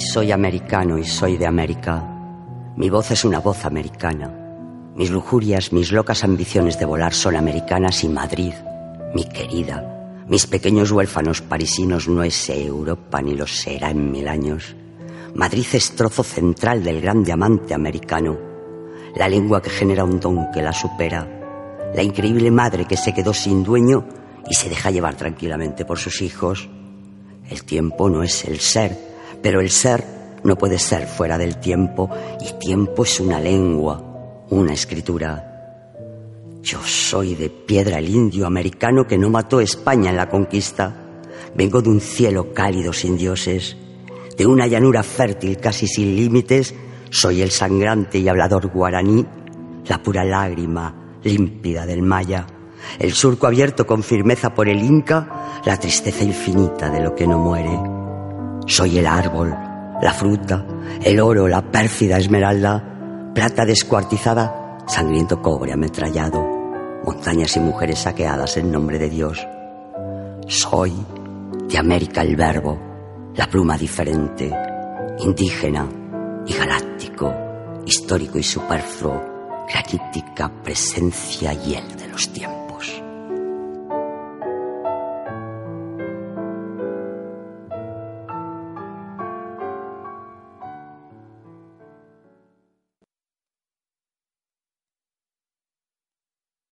soy americano y soy de América. Mi voz es una voz americana. Mis lujurias, mis locas ambiciones de volar son americanas y Madrid, mi querida, mis pequeños huérfanos parisinos no es Europa ni lo será en mil años. Madrid es trozo central del gran diamante americano, la lengua que genera un don que la supera, la increíble madre que se quedó sin dueño y se deja llevar tranquilamente por sus hijos. El tiempo no es el ser, pero el ser no puede ser fuera del tiempo y tiempo es una lengua, una escritura. Yo soy de piedra el indio americano que no mató España en la conquista. Vengo de un cielo cálido sin dioses, de una llanura fértil casi sin límites. Soy el sangrante y hablador guaraní, la pura lágrima límpida del maya, el surco abierto con firmeza por el inca, la tristeza infinita de lo que no muere. Soy el árbol, la fruta, el oro, la pérfida esmeralda, plata descuartizada, sangriento cobre ametrallado, montañas y mujeres saqueadas en nombre de Dios. Soy de América el verbo, la pluma diferente, indígena y galáctico, histórico y superfluo, granítica presencia y el de los tiempos.